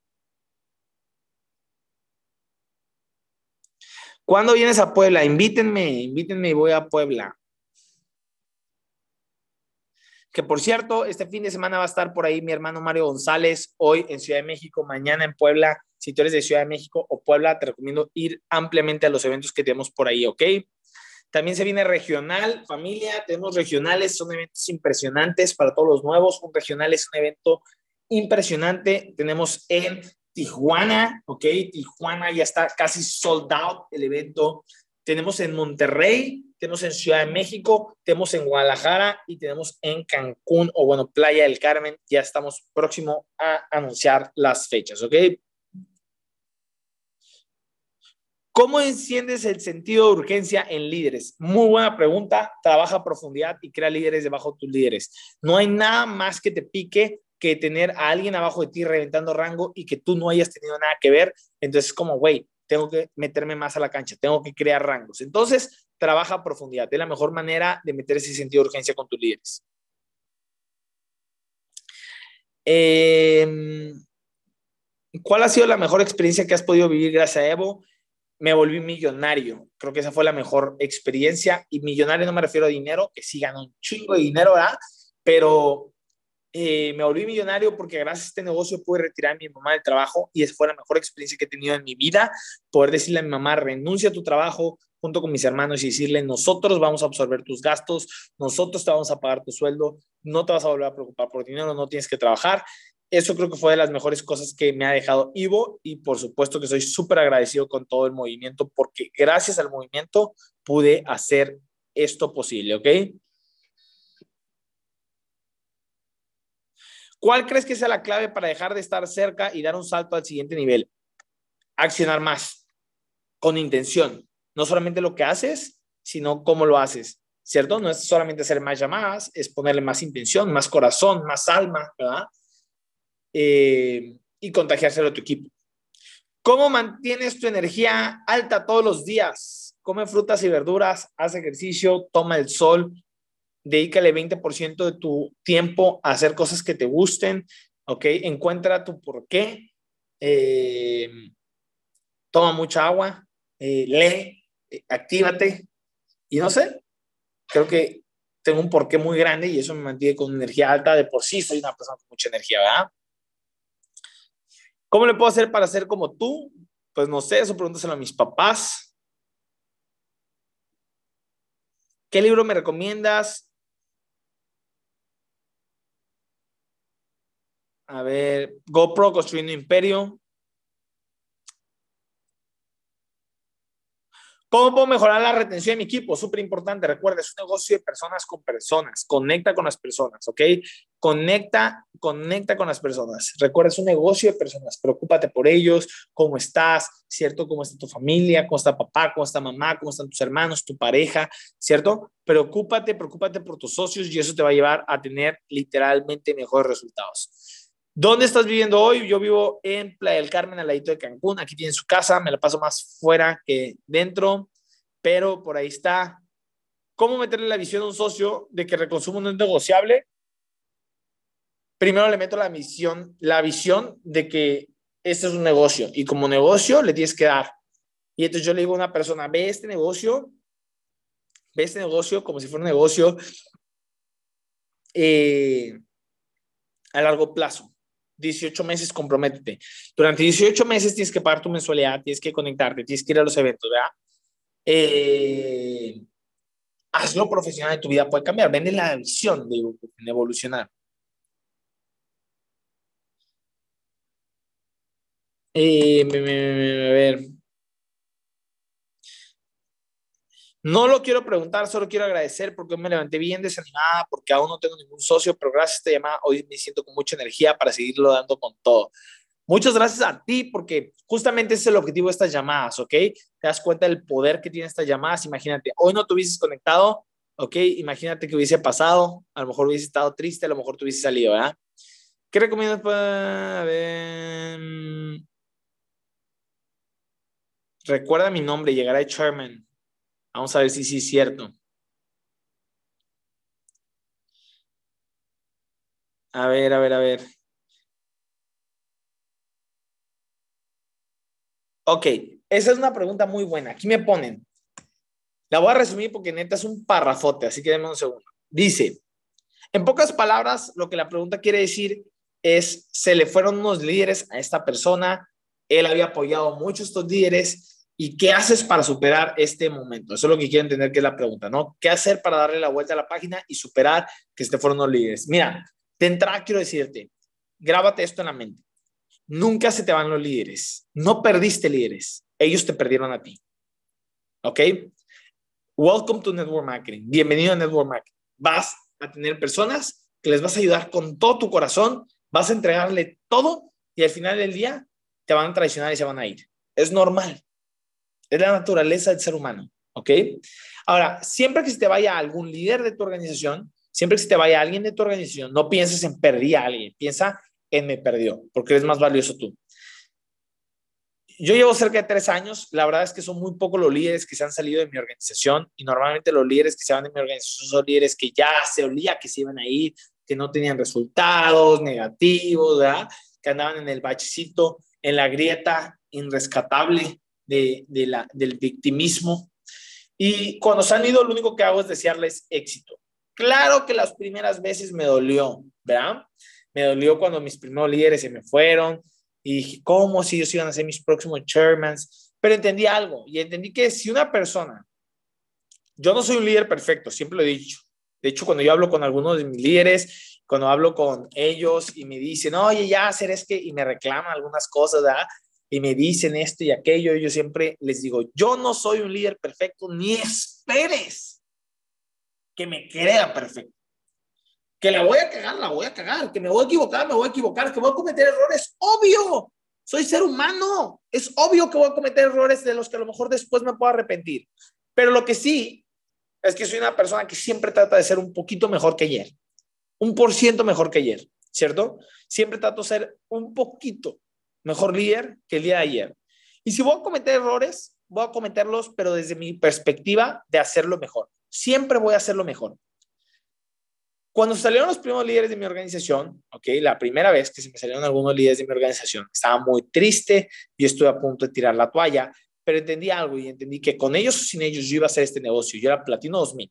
¿Cuándo vienes a Puebla? Invítenme, invítenme y voy a Puebla. Que por cierto, este fin de semana va a estar por ahí mi hermano Mario González, hoy en Ciudad de México, mañana en Puebla. Si tú eres de Ciudad de México o Puebla, te recomiendo ir ampliamente a los eventos que tenemos por ahí, ¿ok? También se viene regional, familia, tenemos regionales, son eventos impresionantes para todos los nuevos. Un regional es un evento impresionante. Tenemos en Tijuana, ¿ok? Tijuana ya está casi sold out el evento. Tenemos en Monterrey, tenemos en Ciudad de México, tenemos en Guadalajara y tenemos en Cancún o bueno, Playa del Carmen. Ya estamos próximo a anunciar las fechas, ¿ok? ¿Cómo enciendes el sentido de urgencia en líderes? Muy buena pregunta. Trabaja a profundidad y crea líderes debajo de tus líderes. No hay nada más que te pique que tener a alguien abajo de ti reventando rango y que tú no hayas tenido nada que ver. Entonces, como, güey, tengo que meterme más a la cancha, tengo que crear rangos. Entonces, trabaja a profundidad. Es la mejor manera de meter ese sentido de urgencia con tus líderes. Em, ¿Cuál ha sido la mejor experiencia que has podido vivir gracias a Evo? me volví millonario. Creo que esa fue la mejor experiencia. Y millonario no me refiero a dinero, que sí gano un chingo de dinero, ¿verdad? Pero eh, me volví millonario porque gracias a este negocio pude retirar a mi mamá del trabajo y esa fue la mejor experiencia que he tenido en mi vida. Poder decirle a mi mamá, renuncia a tu trabajo junto con mis hermanos y decirle, nosotros vamos a absorber tus gastos, nosotros te vamos a pagar tu sueldo, no te vas a volver a preocupar por dinero, no tienes que trabajar eso creo que fue de las mejores cosas que me ha dejado Ivo y por supuesto que soy súper agradecido con todo el movimiento porque gracias al movimiento pude hacer esto posible, ¿ok? ¿Cuál crees que sea la clave para dejar de estar cerca y dar un salto al siguiente nivel? Accionar más, con intención. No solamente lo que haces, sino cómo lo haces, ¿cierto? No es solamente hacer más llamadas, es ponerle más intención, más corazón, más alma, ¿verdad? Eh, y contagiárselo a tu equipo. ¿Cómo mantienes tu energía alta todos los días? Come frutas y verduras, haz ejercicio, toma el sol, dedícale 20% de tu tiempo a hacer cosas que te gusten, ¿ok? Encuentra tu por qué, eh, toma mucha agua, eh, lee, actívate y no sé, creo que tengo un porqué muy grande y eso me mantiene con energía alta. De por sí soy una persona con mucha energía, ¿verdad? ¿Cómo le puedo hacer para ser como tú? Pues no sé, eso pregúntaselo a mis papás. ¿Qué libro me recomiendas? A ver, GoPro Construyendo Imperio. ¿Cómo puedo mejorar la retención de mi equipo? Súper importante. Recuerda, es un negocio de personas con personas. Conecta con las personas, ¿ok? Conecta, conecta con las personas. Recuerda, es un negocio de personas. Preocúpate por ellos, cómo estás, ¿cierto? ¿Cómo está tu familia? ¿Cómo está papá? ¿Cómo está mamá? ¿Cómo están tus hermanos? ¿Tu pareja? ¿Cierto? Preocúpate, preocúpate por tus socios y eso te va a llevar a tener literalmente mejores resultados. ¿Dónde estás viviendo hoy? Yo vivo en Playa del Carmen, al ladito de Cancún. Aquí tiene su casa, me la paso más fuera que dentro, pero por ahí está. ¿Cómo meterle la visión a un socio de que el consumo no es negociable? Primero le meto la visión, la visión de que este es un negocio y como negocio le tienes que dar. Y entonces yo le digo a una persona, ve este negocio, ve este negocio como si fuera un negocio eh, a largo plazo. 18 meses, comprométete. Durante 18 meses tienes que pagar tu mensualidad, tienes que conectarte, tienes que ir a los eventos, ¿verdad? Eh, hazlo profesional de tu vida puede cambiar. Vende la visión de, evolucionar. Eh, a ver. No lo quiero preguntar, solo quiero agradecer porque me levanté bien desanimada, porque aún no tengo ningún socio, pero gracias a esta llamada hoy me siento con mucha energía para seguirlo dando con todo. Muchas gracias a ti porque justamente es el objetivo de estas llamadas, ¿ok? Te das cuenta del poder que tienen estas llamadas. Imagínate, hoy no te hubieses conectado, ¿ok? Imagínate que hubiese pasado, a lo mejor hubiese estado triste, a lo mejor te hubiese salido, ¿verdad? ¿Qué recomiendas para ver? Recuerda mi nombre, llegará Sherman. Vamos a ver si sí es cierto. A ver, a ver, a ver. Ok, esa es una pregunta muy buena. Aquí me ponen. La voy a resumir porque neta es un parrafote, así que denme un segundo. Dice, en pocas palabras, lo que la pregunta quiere decir es, se le fueron unos líderes a esta persona, él había apoyado mucho a estos líderes, ¿y qué haces para superar este momento? Eso es lo que quiero entender que es la pregunta, ¿no? ¿Qué hacer para darle la vuelta a la página y superar que este fueron los líderes? Mira, de entrada quiero decirte, grábate esto en la mente. Nunca se te van los líderes. No perdiste líderes. Ellos te perdieron a ti. ¿Ok? Welcome to Network Marketing. Bienvenido a Network Marketing. Vas a tener personas que les vas a ayudar con todo tu corazón, vas a entregarle todo y al final del día te van a traicionar y se van a ir. Es normal. Es la naturaleza del ser humano. ¿Ok? Ahora, siempre que se te vaya algún líder de tu organización, Siempre que se te vaya alguien de tu organización, no pienses en perdí a alguien, piensa en me perdió, porque eres más valioso tú. Yo llevo cerca de tres años, la verdad es que son muy pocos los líderes que se han salido de mi organización y normalmente los líderes que se van de mi organización son líderes que ya se olía que se iban a que no tenían resultados negativos, ¿verdad? que andaban en el bachecito, en la grieta irrescatable de, la, del victimismo. Y cuando se han ido, lo único que hago es desearles éxito. Claro que las primeras veces me dolió, ¿verdad? Me dolió cuando mis primeros líderes se me fueron y dije, ¿cómo si ellos iban a ser mis próximos chairmans? Pero entendí algo y entendí que si una persona, yo no soy un líder perfecto, siempre lo he dicho. De hecho, cuando yo hablo con algunos de mis líderes, cuando hablo con ellos y me dicen, oye, ya hacer es que, y me reclaman algunas cosas, ¿verdad? Y me dicen esto y aquello, yo siempre les digo, yo no soy un líder perfecto, ni esperes que me crea perfecto. Que la voy a cagar, la voy a cagar. Que me voy a equivocar, me voy a equivocar. Que voy a cometer errores. Obvio. Soy ser humano. Es obvio que voy a cometer errores de los que a lo mejor después me puedo arrepentir. Pero lo que sí es que soy una persona que siempre trata de ser un poquito mejor que ayer. Un por ciento mejor que ayer, ¿cierto? Siempre trato de ser un poquito mejor líder que el día de ayer. Y si voy a cometer errores, voy a cometerlos, pero desde mi perspectiva de hacerlo mejor. Siempre voy a hacerlo mejor. Cuando salieron los primeros líderes de mi organización, ok, la primera vez que se me salieron algunos líderes de mi organización, estaba muy triste y estuve a punto de tirar la toalla, pero entendí algo y entendí que con ellos o sin ellos yo iba a hacer este negocio. Yo era Platino 2000.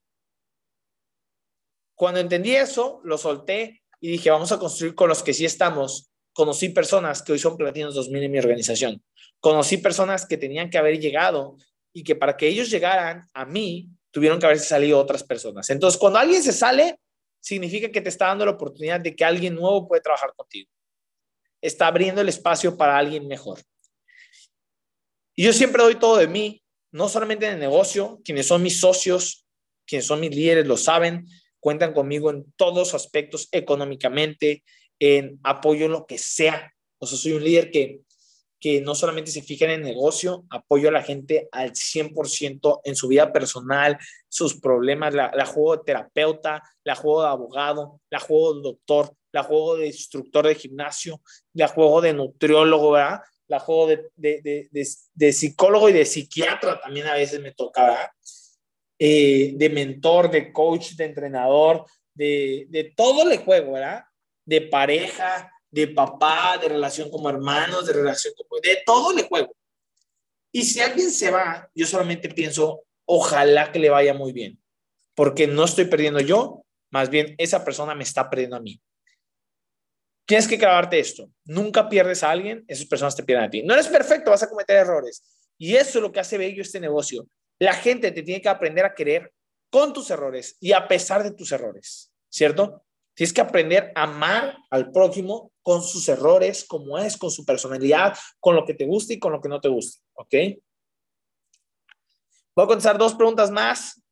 Cuando entendí eso, lo solté y dije, vamos a construir con los que sí estamos. Conocí personas que hoy son Platinos 2000 en mi organización. Conocí personas que tenían que haber llegado y que para que ellos llegaran a mí, tuvieron que haberse salido otras personas. Entonces, cuando alguien se sale, significa que te está dando la oportunidad de que alguien nuevo puede trabajar contigo. Está abriendo el espacio para alguien mejor. Y yo siempre doy todo de mí, no solamente en el negocio, quienes son mis socios, quienes son mis líderes lo saben, cuentan conmigo en todos aspectos, económicamente, en apoyo lo que sea. O sea, soy un líder que que no solamente se fijen en el negocio, apoyo a la gente al 100% en su vida personal, sus problemas, la, juego de terapeuta, la juego de abogado, la juego de doctor, la juego de instructor de gimnasio, la juego de nutriólogo, ¿verdad? La juego de, de, de, de, psicólogo y de psiquiatra también a veces me toca, ¿verdad? Eh, de mentor, de coach, de entrenador, de, todo le juego, ¿verdad? De pareja, de papá, de relación como hermanos, de relación como... De todo le juego. Y si alguien se va, yo solamente pienso, ojalá que le vaya muy bien, porque no estoy perdiendo yo, más bien esa persona me está perdiendo a mí. Tienes que grabarte esto. Nunca pierdes a alguien, esas personas te pierden a ti. No eres perfecto, vas a cometer errores. Y eso es lo que hace bello este negocio. La gente te tiene que aprender a querer con tus errores y a pesar de tus errores, ¿cierto? Tienes que aprender a amar al prójimo con sus errores, como es, con su personalidad, con lo que te gusta y con lo que no te gusta. ¿Ok? Voy a contestar dos preguntas más.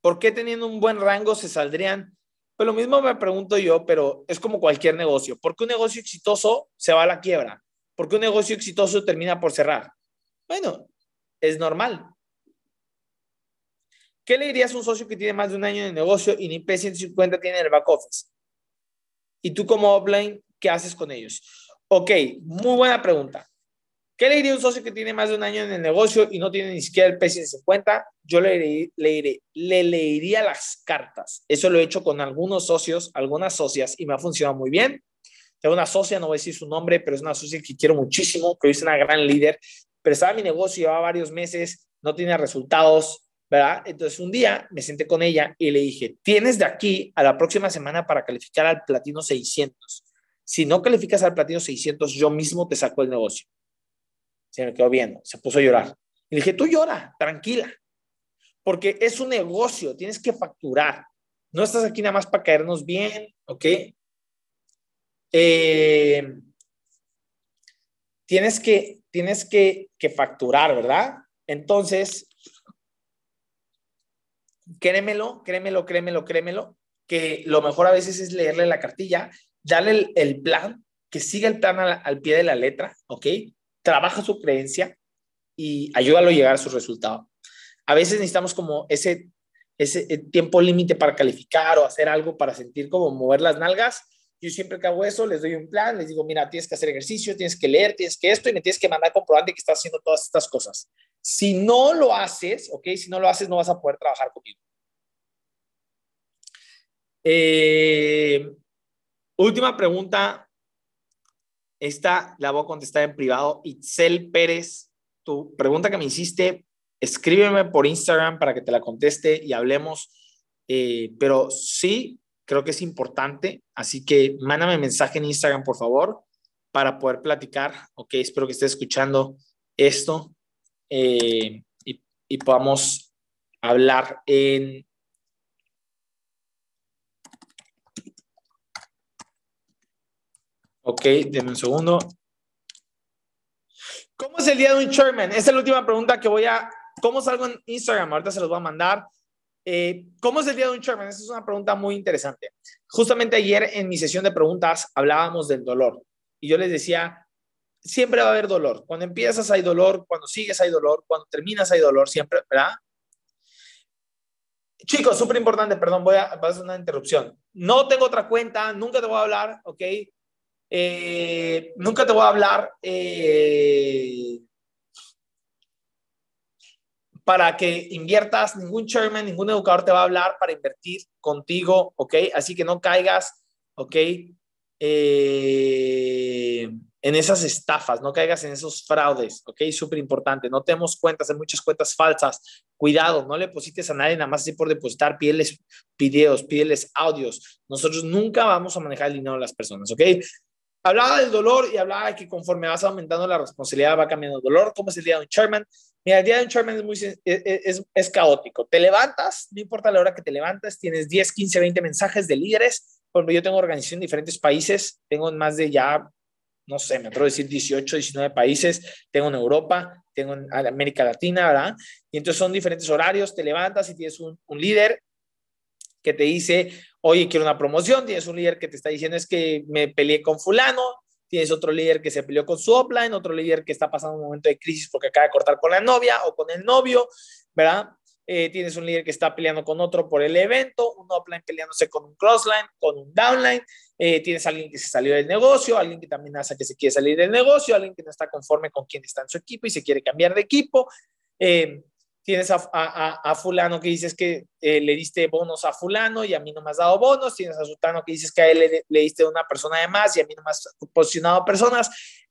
¿Por qué teniendo un buen rango se saldrían Pues lo mismo me pregunto yo, pero es como cualquier negocio. ¿Por qué un negocio exitoso se va a la quiebra? ¿Por qué un negocio exitoso termina por cerrar? Bueno, es normal. ¿Qué le dirías a un socio que tiene más de un año de negocio y ni P150 tiene en el back office? Y tú como offline, ¿qué haces con ellos? Ok, muy buena pregunta. ¿Qué le diría a un socio que tiene más de un año en el negocio y no tiene ni siquiera el P150? Yo le, le, le leería las cartas. Eso lo he hecho con algunos socios, algunas socias, y me ha funcionado muy bien. Tengo una socia, no voy a decir su nombre, pero es una socia que quiero muchísimo, que es una gran líder, pero estaba en mi negocio, llevaba varios meses, no tenía resultados, ¿verdad? Entonces un día me senté con ella y le dije, tienes de aquí a la próxima semana para calificar al platino 600. Si no calificas al platino 600, yo mismo te saco el negocio. Se me quedó viendo, se puso a llorar. Y le dije, tú llora, tranquila, porque es un negocio, tienes que facturar. No estás aquí nada más para caernos bien, ¿ok? Eh, tienes que, tienes que, que facturar, ¿verdad? Entonces, créemelo, créemelo, créemelo, créemelo, que lo mejor a veces es leerle la cartilla, darle el, plan, que siga el plan al, pie de la letra, ¿ok? Trabaja su creencia y ayúdalo a llegar a su resultado. A veces necesitamos como ese, ese eh, tiempo límite para calificar o hacer algo para sentir como mover las nalgas. Yo siempre que hago eso, les doy un plan, les digo, mira, tienes que hacer ejercicio, tienes que leer, tienes que esto y me tienes que mandar comprobante que estás haciendo todas estas cosas. Si no lo haces, ¿ok? Si no lo haces, no vas a poder trabajar conmigo. Eh, última pregunta. Esta la voy a contestar en privado. Itzel Pérez, tu pregunta que me hiciste, escríbeme por Instagram para que te la conteste y hablemos. Eh, pero sí, creo que es importante. Así que mándame mensaje en Instagram, por favor, para poder platicar. Ok, espero que estés escuchando esto eh, y, podamos hablar en... Ok, denme un segundo. ¿Cómo es el día de un chairman? Esa es la última pregunta que voy a... ¿Cómo salgo en Instagram? Ahorita se los voy a mandar. Eh, ¿Cómo es el día de un chairman? Esa es una pregunta muy interesante. Justamente ayer en mi sesión de preguntas hablábamos del dolor y yo les decía, siempre va a haber dolor. Cuando empiezas hay dolor, cuando sigues hay dolor, cuando terminas hay dolor, siempre, ¿verdad? Chicos, súper importante, perdón, voy a, hacer una interrupción. No tengo otra cuenta, nunca te voy a hablar, ¿ok? Eh, nunca te voy a hablar eh, para que inviertas, ningún chairman, ningún educador te va a hablar para invertir contigo, ¿ok? Así que no caigas, ¿ok? Eh, en esas estafas, no caigas en esos fraudes, ¿ok? Súper importante, no tenemos cuentas, hay muchas cuentas falsas, cuidado, no le deposites a nadie nada más así por depositar, pídeles videos, pídeles audios, nosotros nunca vamos a manejar el dinero de las personas, ¿ok? Hablaba del dolor y hablaba de que conforme vas aumentando la responsabilidad va cambiando el dolor, ¿cómo es el día de un chairman? Mira, el día de un chairman es, muy, es, es caótico, te levantas, no importa la hora que te levantas, tienes 10, 15, 20 mensajes de líderes, yo tengo organización en diferentes países, tengo más de ya no sé, me atrevo a decir 18, 19 países, tengo en Europa, tengo en América Latina, ¿verdad? Y entonces son diferentes horarios, te levantas y tienes un, líder que te dice, oye, quiero una promoción, tienes un líder que te está diciendo es que me peleé con fulano, tienes otro líder que se peleó con su offline, otro líder que está pasando un momento de crisis porque acaba de cortar con la novia o con el novio, ¿verdad? Eh, tienes un líder que está peleando con otro por el evento, un offline peleándose con un crossline, con un downline, eh, tienes alguien que se salió del negocio, alguien que también hace que se quiere salir del negocio, alguien que no está conforme con quien está en su equipo y se quiere cambiar de equipo. Eh, tienes a, a, fulano que dices que le diste bonos a fulano y a mí no me has dado bonos, tienes a sultano que dices que a él le, le diste una persona de más y a mí no me has posicionado personas.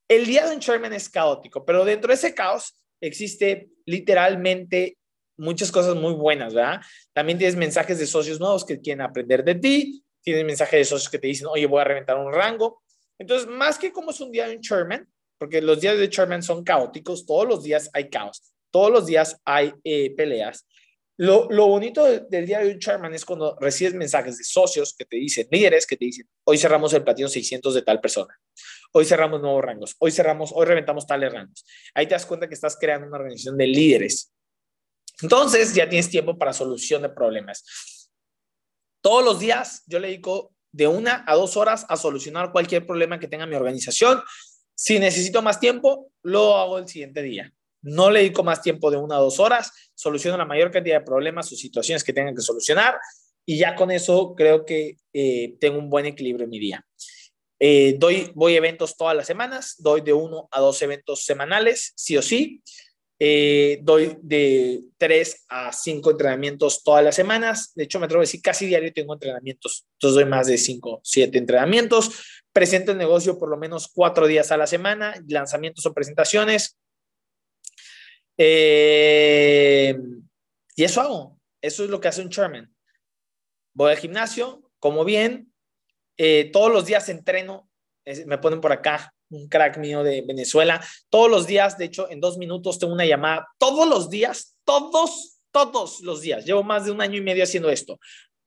El día de un chairman es caótico, pero dentro de ese caos existe literalmente muchas cosas muy buenas, ¿verdad? También tienes mensajes de socios nuevos que quieren aprender de ti, tienes mensajes de socios que te dicen, oye, voy a reventar un rango. Entonces, más que como es un día de un chairman, porque los días de chairman son caóticos, todos los días hay caos, todos los días hay eh, peleas. Lo, lo, bonito del día de un chairman es cuando recibes mensajes de socios que te dicen, líderes que te dicen, hoy cerramos el platino 600 de tal persona, hoy cerramos nuevos rangos, hoy cerramos, hoy reventamos tales rangos. Ahí te das cuenta que estás creando una organización de líderes entonces ya tienes tiempo para solución de problemas. Todos los días yo le dedico de una a dos horas a solucionar cualquier problema que tenga mi organización. Si necesito más tiempo, lo hago el siguiente día. No le dedico más tiempo de una a dos horas, soluciono la mayor cantidad de problemas o situaciones que tengan que solucionar y ya con eso creo que eh, tengo un buen equilibrio en mi día. Eh, doy, voy a eventos todas las semanas, doy de uno a dos eventos semanales, sí o sí. Eh, doy de tres a cinco entrenamientos todas las semanas. De hecho, me atrevo a decir casi diario tengo entrenamientos. Entonces doy más de cinco, siete entrenamientos. Presento el negocio por lo menos cuatro días a la semana, lanzamientos o presentaciones. y eso hago. Eso es lo que hace un chairman voy al gimnasio, como bien, eh, todos los días entreno, me ponen por acá un crack mío de Venezuela, todos los días, de hecho, en dos minutos tengo una llamada, todos los días, todos, todos los días, llevo más de un año y medio haciendo esto,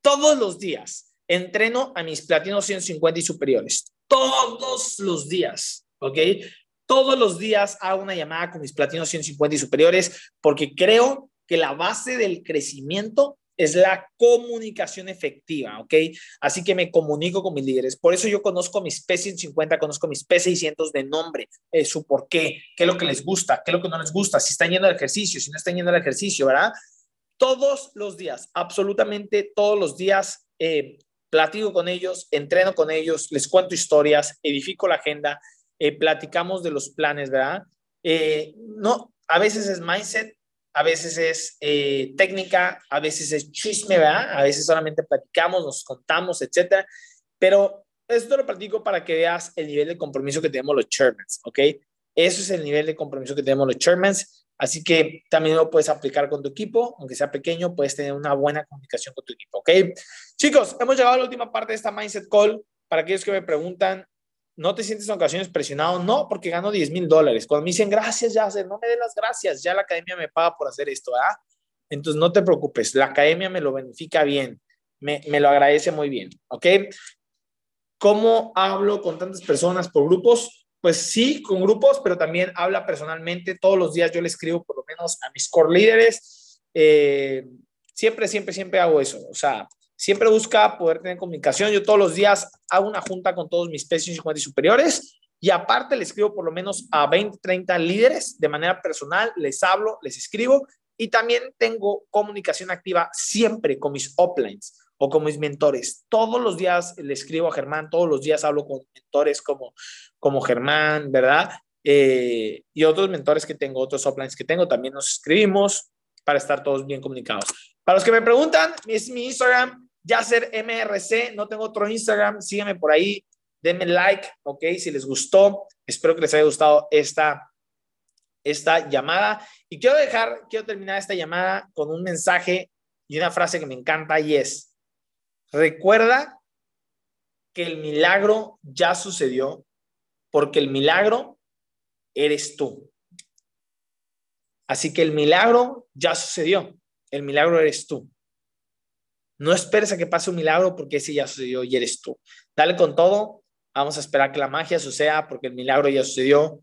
todos los días entreno a mis platinos 150 y superiores, todos los días, ¿ok? Todos los días hago una llamada con mis platinos 150 y superiores porque creo que la base del crecimiento es la comunicación efectiva, ¿ok? Así que me comunico con mis líderes. Por eso yo conozco mis P150, conozco mis P600 de nombre, eh, su por qué, qué es lo que les gusta, qué es lo que no les gusta, si están yendo al ejercicio, si no están yendo al ejercicio, ¿verdad? Todos los días, absolutamente todos los días, eh, platico con ellos, entreno con ellos, les cuento historias, edifico la agenda, eh, platicamos de los planes, ¿verdad? no, a veces es mindset, a veces es eh, técnica, a veces es chisme, ¿verdad? A veces solamente platicamos, nos contamos, etcétera. Pero esto lo platico para que veas el nivel de compromiso que tenemos los chairmans, ¿ok? Eso es el nivel de compromiso que tenemos los chairmans. Así que también lo puedes aplicar con tu equipo, aunque sea pequeño, puedes tener una buena comunicación con tu equipo, ¿ok? Chicos, hemos llegado a la última parte de esta Mindset Call. Para aquellos que me preguntan, ¿No te sientes en ocasiones presionado? No, porque gano 10 mil dólares. Cuando me dicen gracias, ya no me den las gracias, ya la academia me paga por hacer esto, ¿ah? Entonces no te preocupes, la academia me lo beneficia bien, me, me lo agradece muy bien, ¿ok? ¿Cómo hablo con tantas personas por grupos? Pues sí, con grupos, pero también habla personalmente. Todos los días yo le escribo por lo menos a mis core líderes. Eh, siempre, siempre, siempre hago eso. O sea, siempre busca poder tener comunicación. Yo todos los días hago una junta con todos mis pesos 50 y superiores y aparte le escribo por lo menos a 20, 30 líderes de manera personal, les hablo, les escribo y también tengo comunicación activa siempre con mis uplines o con mis mentores. Todos los días le escribo a Germán, todos los días hablo con mentores como, como Germán, ¿verdad? Eh, y otros mentores que tengo, otros uplines que tengo, también nos escribimos para estar todos bien comunicados. Para los que me preguntan, es mi Instagram, Yasser MRC, no tengo otro Instagram, sígueme por ahí, denme like, ok, si les gustó, espero que les haya gustado esta, esta llamada. Y quiero dejar, quiero terminar esta llamada con un mensaje y una frase que me encanta y es, recuerda que el milagro ya sucedió porque el milagro eres tú. Así que el milagro ya sucedió, el milagro eres tú. No esperes a que pase un milagro porque ese ya sucedió y eres tú. Dale con todo. Vamos a esperar que la magia suceda porque el milagro ya sucedió.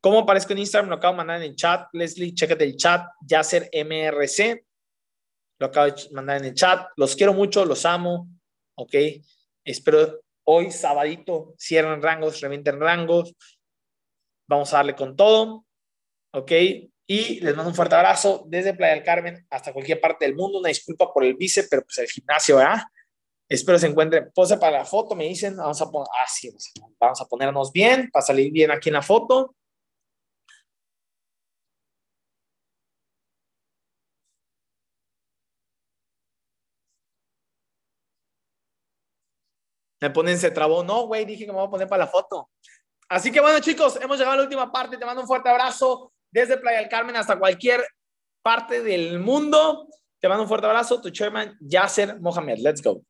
¿Cómo aparezco en Instagram? Lo acabo de mandar en el chat. Leslie, chécate el chat. Yasser MRC. Lo acabo de mandar en el chat. Los quiero mucho, los amo. Ok. Espero hoy, sabadito, cierren rangos, revienten rangos. Vamos a darle con todo. Ok. Y les mando un fuerte abrazo desde Playa del Carmen hasta cualquier parte del mundo. Una disculpa por el bice, pero pues el gimnasio, ¿verdad? Espero se encuentre. Pose para la foto, me dicen. Vamos a poner, ah, vamos a ponernos bien para salir bien aquí en la foto. Me ponen, se trabó. No, güey, dije que me voy a poner para la foto. Así que bueno, chicos, hemos llegado a la última parte. Te mando un fuerte abrazo desde Playa del Carmen hasta cualquier parte del mundo. Te mando un fuerte abrazo, tu chairman Yasser Mohamed. Let's go.